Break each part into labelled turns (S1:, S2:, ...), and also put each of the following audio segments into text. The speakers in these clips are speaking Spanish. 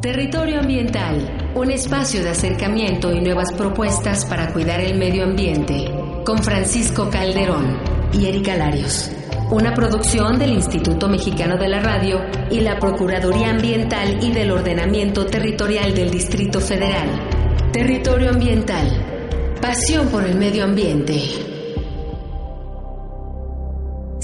S1: Territorio Ambiental, un espacio de acercamiento y nuevas propuestas para cuidar el medio ambiente, con Francisco Calderón y Erika Larios. Una producción del Instituto Mexicano de la Radio y la Procuraduría Ambiental y del Ordenamiento Territorial del Distrito Federal. Territorio Ambiental, pasión por el medio ambiente.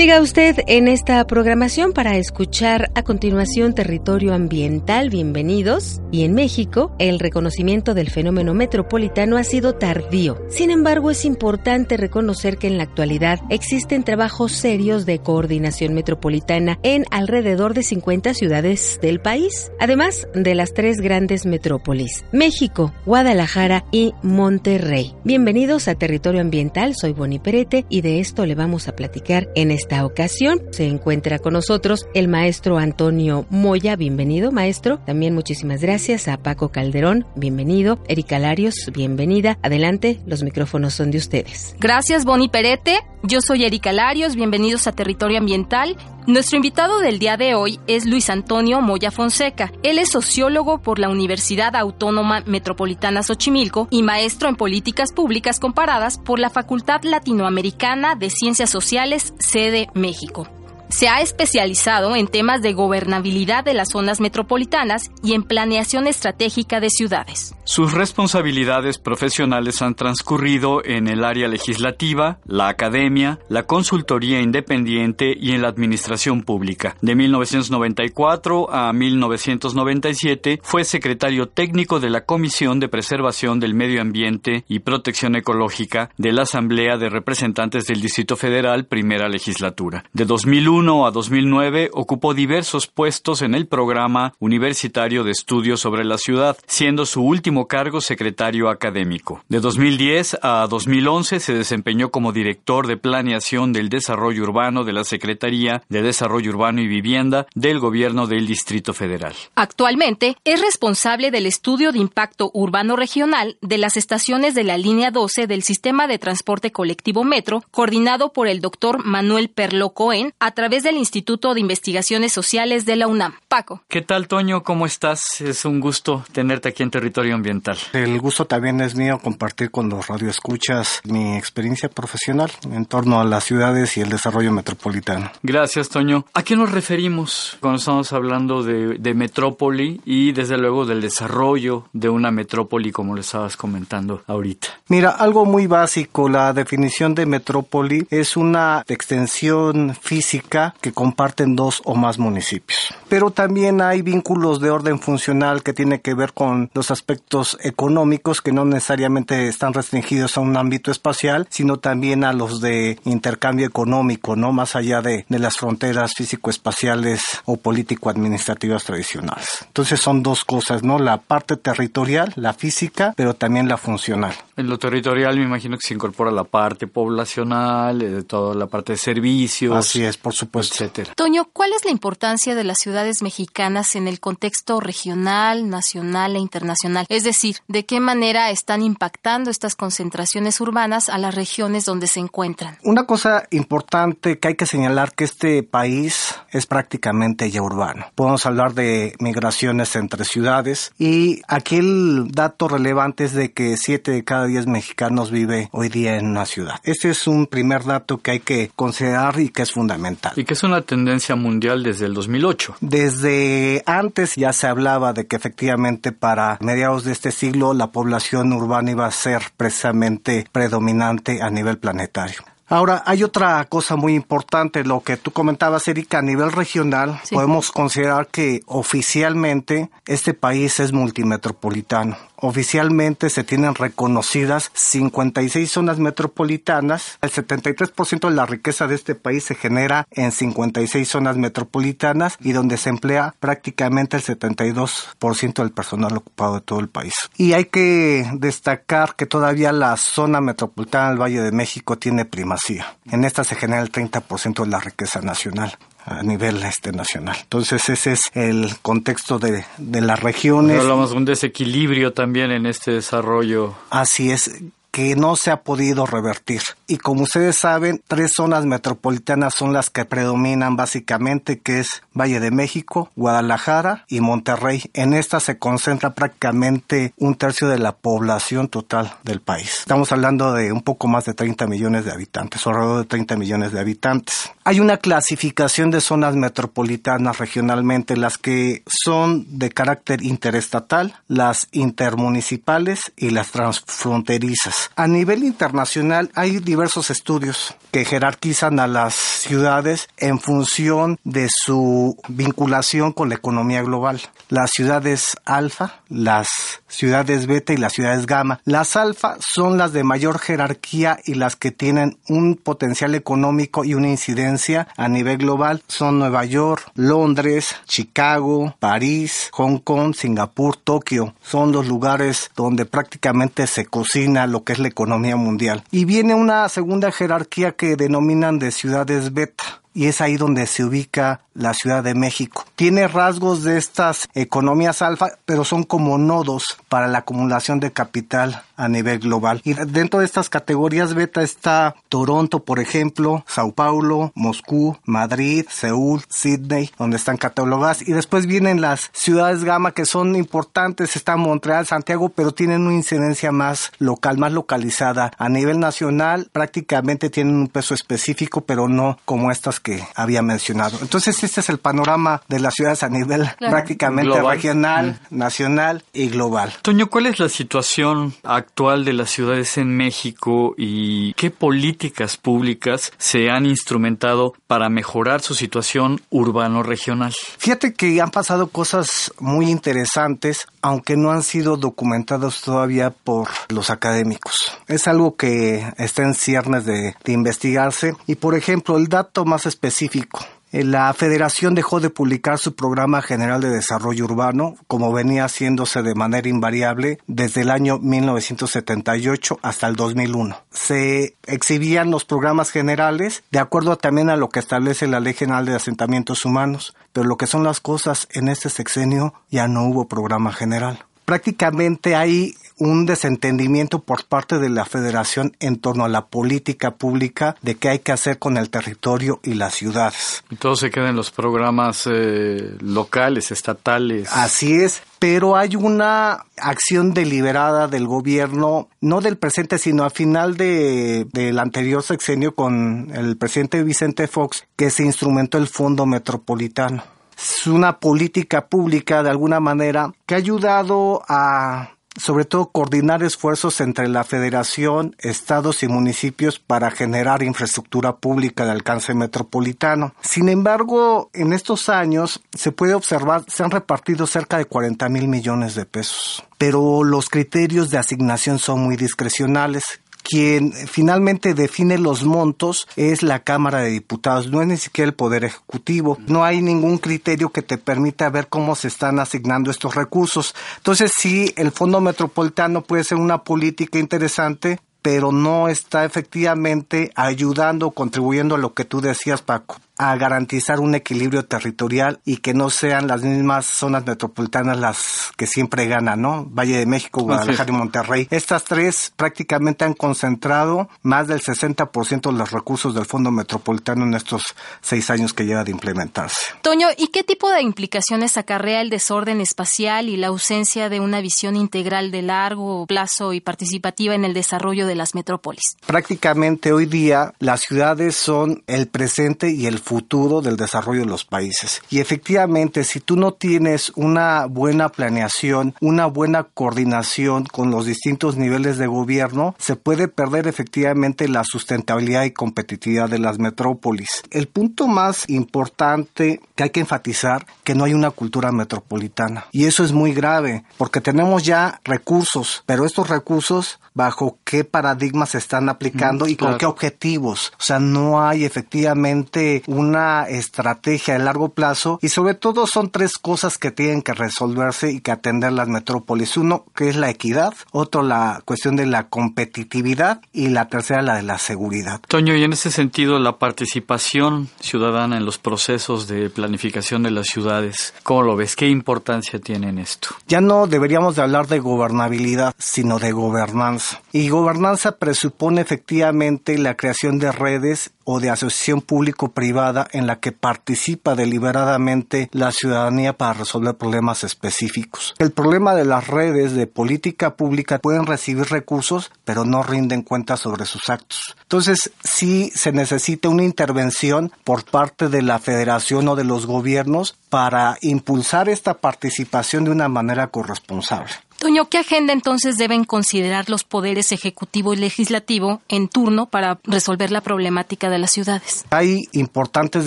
S1: Siga usted en esta programación para escuchar a continuación Territorio Ambiental. Bienvenidos. Y en México, el reconocimiento del fenómeno metropolitano ha sido tardío. Sin embargo, es importante reconocer que en la actualidad existen trabajos serios de coordinación metropolitana en alrededor de 50 ciudades del país, además de las tres grandes metrópolis, México, Guadalajara y Monterrey. Bienvenidos a Territorio Ambiental, soy Boni Perete y de esto le vamos a platicar en esta ocasión. Se encuentra con nosotros el maestro Antonio Moya, bienvenido maestro. También muchísimas gracias a Paco Calderón, bienvenido. Erika Larios, bienvenida. Adelante, los micrófonos son de ustedes.
S2: Gracias, Boni Perete. Yo soy Erika Larios, bienvenidos a Territorio Ambiental. Nuestro invitado del día de hoy es Luis Antonio Moya Fonseca. Él es sociólogo por la Universidad Autónoma Metropolitana Xochimilco y maestro en políticas públicas comparadas por la Facultad Latinoamericana de Ciencias Sociales, sede México. Se ha especializado en temas de gobernabilidad de las zonas metropolitanas y en planeación estratégica de ciudades.
S3: Sus responsabilidades profesionales han transcurrido en el área legislativa, la academia, la consultoría independiente y en la administración pública. De 1994 a 1997 fue secretario técnico de la Comisión de Preservación del Medio Ambiente y Protección Ecológica de la Asamblea de Representantes del Distrito Federal, primera legislatura. De 2001 a 2009 ocupó diversos puestos en el programa universitario de estudios sobre la ciudad, siendo su último cargo secretario académico. De 2010 a 2011 se desempeñó como director de planeación del desarrollo urbano de la Secretaría de Desarrollo Urbano y Vivienda del Gobierno del Distrito Federal.
S2: Actualmente es responsable del estudio de impacto urbano regional de las estaciones de la línea 12 del sistema de transporte colectivo Metro, coordinado por el doctor Manuel Perlo Cohen a través del Instituto de Investigaciones Sociales de la UNAM. Paco.
S3: ¿Qué tal, Toño? ¿Cómo estás? Es un gusto tenerte aquí en Territorio Ambiental.
S4: El gusto también es mío compartir con los radioescuchas mi experiencia profesional en torno a las ciudades y el desarrollo metropolitano.
S3: Gracias, Toño. ¿A qué nos referimos cuando estamos hablando de, de metrópoli y desde luego del desarrollo de una metrópoli como lo estabas comentando ahorita?
S4: Mira, algo muy básico, la definición de metrópoli es una extensión física que comparten dos o más municipios. Pero también hay vínculos de orden funcional que tiene que ver con los aspectos económicos que no necesariamente están restringidos a un ámbito espacial, sino también a los de intercambio económico, no más allá de, de las fronteras físico-espaciales o político-administrativas tradicionales. Entonces son dos cosas, ¿no? La parte territorial, la física, pero también la funcional.
S3: En lo territorial me imagino que se incorpora la parte poblacional, eh, toda la parte de servicios.
S4: Así es, por supuesto.
S3: Etcétera.
S2: Toño, ¿cuál es la importancia de las ciudades mexicanas en el contexto regional, nacional e internacional? Es decir, ¿de qué manera están impactando estas concentraciones urbanas a las regiones donde se encuentran?
S4: Una cosa importante que hay que señalar que este país es prácticamente ya urbano. Podemos hablar de migraciones entre ciudades y aquí el dato relevante es de que 7 de cada 10 mexicanos vive hoy día en una ciudad. Este es un primer dato que hay que considerar y que es fundamental.
S3: Y que es una tendencia mundial desde el 2008.
S4: Desde antes ya se hablaba de que efectivamente para mediados de este siglo la población urbana iba a ser precisamente predominante a nivel planetario. Ahora, hay otra cosa muy importante, lo que tú comentabas, Erika, a nivel regional,
S2: Sí.
S4: podemos considerar que oficialmente este país es multimetropolitano. Oficialmente se tienen reconocidas 56 zonas metropolitanas. El 73% de la riqueza de este país se genera en 56 zonas metropolitanas y donde se emplea prácticamente el 72% del personal ocupado de todo el país. Y hay que destacar que todavía la zona metropolitana del Valle de México tiene primacía. En esta se genera el 30% de la riqueza nacional a nivel este nacional. Entonces ese es el contexto de, de las regiones.
S3: hablamos de un desequilibrio también en este desarrollo.
S4: Así es que no se ha podido revertir. Y como ustedes saben, tres zonas metropolitanas son las que predominan básicamente, que es Valle de México, Guadalajara y Monterrey. En esta se concentra prácticamente un tercio de la población total del país. Estamos hablando de un poco más de 30 millones de habitantes, alrededor de 30 millones de habitantes. Hay una clasificación de zonas metropolitanas regionalmente, las que son de carácter interestatal, las intermunicipales y las transfronterizas. A nivel internacional hay diversos estudios que jerarquizan a las ciudades en función de su vinculación con la economía global. Las ciudades alfa, las ciudades beta y las ciudades gamma. Las alfa son las de mayor jerarquía y las que tienen un potencial económico y una incidencia a nivel global. Son Nueva York, Londres, Chicago, París, Hong Kong, Singapur, Tokio. Son los lugares donde prácticamente se cocina lo que es la economía mundial. Y viene una segunda jerarquía que denominan de ciudades beta y es ahí donde se ubica la Ciudad de México. Tiene rasgos de estas economías alfa, pero son como nodos para la acumulación de capital a nivel global. Y dentro de estas categorías beta está Toronto, por ejemplo, Sao Paulo, Moscú, Madrid, Seúl, Sydney, donde están catalogadas. Y después vienen las ciudades gamma que son importantes, está Montreal, Santiago, pero tienen una incidencia más local, más localizada. A nivel nacional prácticamente tienen un peso específico, pero no como estas que había mencionado. Entonces este es el panorama de las ciudades a nivel prácticamente regional, nacional y global.
S3: Toño, ¿cuál es la situación actual de las ciudades en México y qué políticas públicas se han instrumentado para mejorar su situación urbano-regional?
S4: Fíjate que han pasado cosas muy interesantes, aunque no han sido documentadas todavía por los académicos. Es algo que está en ciernes de, investigarse y, por ejemplo, el dato más específico la federación dejó de publicar su programa general de desarrollo urbano, como venía haciéndose de manera invariable desde el año 1978 hasta el 2001. Se exhibían los programas generales de acuerdo también a lo que establece la Ley General de Asentamientos Humanos, pero lo que son las cosas en este sexenio ya no hubo programa general prácticamente hay un desentendimiento por parte de la federación en torno a la política pública de qué hay que hacer con el territorio y las ciudades.
S3: Y todo se queda en los programas eh, locales, estatales.
S4: Así es, pero hay una acción deliberada del gobierno, no del presente, sino al final de, del anterior sexenio con el presidente Vicente Fox, que se instrumentó el Fondo Metropolitano. Es una política pública de alguna manera que ha ayudado a sobre todo coordinar esfuerzos entre la federación, estados y municipios para generar infraestructura pública de alcance metropolitano. Sin embargo, en estos años se puede observar, se han repartido cerca de 40 mil millones de pesos, pero los criterios de asignación son muy discrecionales quien finalmente define los montos es la Cámara de Diputados, no es ni siquiera el Poder Ejecutivo. No hay ningún criterio que te permita ver cómo se están asignando estos recursos. Entonces, sí, el Fondo Metropolitano puede ser una política interesante, pero no está efectivamente ayudando, contribuyendo a lo que tú decías, Paco, a garantizar un equilibrio territorial y que no sean las mismas zonas metropolitanas las que siempre ganan, ¿no? Valle de México, Guadalajara y Monterrey. Estas tres prácticamente han concentrado más del 60% de los recursos del Fondo Metropolitano en estos seis años que lleva de implementarse.
S2: Toño, ¿y qué tipo de implicaciones acarrea el desorden espacial y la ausencia de una visión integral de largo plazo y participativa en el desarrollo de las metrópolis?
S4: Prácticamente hoy día las ciudades son el presente y el futuro del desarrollo de los países. Y efectivamente, si tú no tienes una buena planeación, una buena coordinación con los distintos niveles de gobierno, se puede perder efectivamente la sustentabilidad y competitividad de las metrópolis. El punto más importante que hay que enfatizar que no hay una cultura metropolitana. Y eso es muy grave, porque tenemos ya recursos, pero estos recursos bajo qué paradigmas se están aplicando y con qué objetivos. O sea, no hay efectivamente una estrategia a largo plazo y sobre todo son tres cosas que tienen que resolverse y que atender las metrópolis. Uno, que es la equidad, otro, la cuestión de la competitividad y la tercera, la de la seguridad.
S3: Toño, y en ese sentido, la participación ciudadana en los procesos de planificación de las ciudades, ¿cómo lo ves? ¿Qué importancia tiene en esto?
S4: Ya no deberíamos de hablar de gobernabilidad, sino de gobernanza. Y gobernanza presupone efectivamente la creación de redes o de asociación público-privada en la que participa deliberadamente la ciudadanía para resolver problemas específicos. El problema de las redes de política pública pueden recibir recursos, pero no rinden cuentas sobre sus actos. Entonces, sí se necesita una intervención por parte de la federación o de los gobiernos para impulsar esta participación de una manera corresponsable.
S2: Toño, ¿qué agenda entonces deben considerar los poderes ejecutivo y legislativo en turno para resolver la problemática de las ciudades?
S4: Hay importantes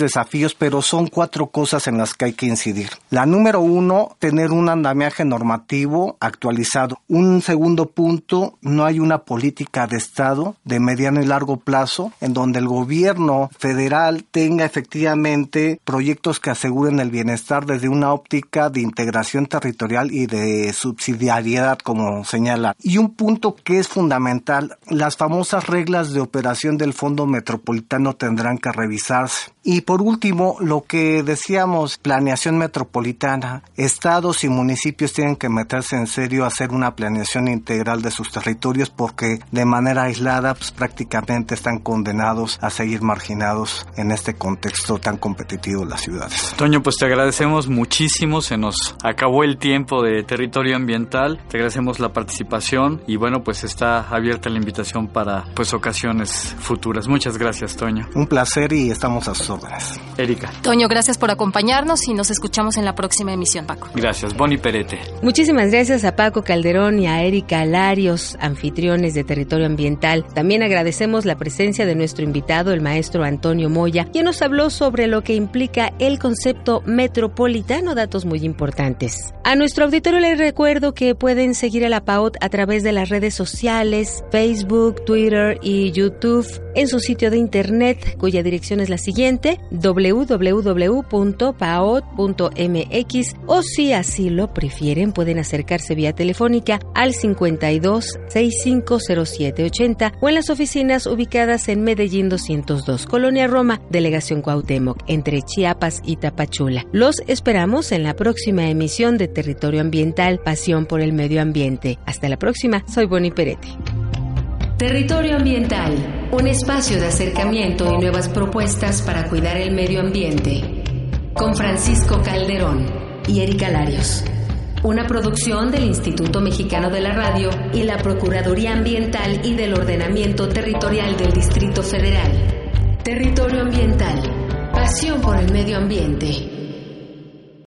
S4: desafíos, pero son cuatro cosas en las que hay que incidir. La número uno, tener un andamiaje normativo actualizado. Un segundo punto, no hay una política de Estado de mediano y largo plazo en donde el gobierno federal tenga efectivamente proyectos que aseguren el bienestar desde una óptica de integración territorial y de subsidiariedad como señala. Y un punto que es fundamental, las famosas reglas de operación del Fondo Metropolitano tendrán que revisarse. Y por último, lo que decíamos, planeación metropolitana, estados y municipios tienen que meterse en serio a hacer una planeación integral de sus territorios porque de manera aislada pues, prácticamente están condenados a seguir marginados en este contexto tan competitivo de las ciudades.
S3: Toño, pues te agradecemos muchísimo, se nos acabó el tiempo de territorio ambiental, te agradecemos la participación y bueno, pues está abierta la invitación para pues ocasiones futuras. Muchas gracias, Toño.
S4: Un placer y estamos a
S3: Erika.
S2: Toño, gracias por acompañarnos y nos escuchamos en la próxima emisión, Paco.
S3: Gracias, Bonnie Perete.
S1: Muchísimas gracias a Paco Calderón y a Erika Alarios, anfitriones de Territorio Ambiental. También agradecemos la presencia de nuestro invitado, el maestro Antonio Moya, quien nos habló sobre lo que implica el concepto metropolitano, datos muy importantes. A nuestro auditorio les recuerdo que pueden seguir a la PAOT a través de las redes sociales, Facebook, Twitter y YouTube, en su sitio de internet, cuya dirección es la siguiente www.paot.mx o si así lo prefieren pueden acercarse vía telefónica al 52 650780 o en las oficinas ubicadas en Medellín 202, Colonia Roma, Delegación Cuauhtémoc, entre Chiapas y Tapachula. Los esperamos en la próxima emisión de Territorio Ambiental, Pasión por el Medio Ambiente. Hasta la próxima, soy Boni Perete. Territorio Ambiental, un espacio de acercamiento y nuevas propuestas para cuidar el medio ambiente. Con Francisco Calderón y Erika Larios. Una producción del Instituto Mexicano de la Radio y la Procuraduría Ambiental y del Ordenamiento Territorial del Distrito Federal. Territorio Ambiental, pasión por el medio ambiente.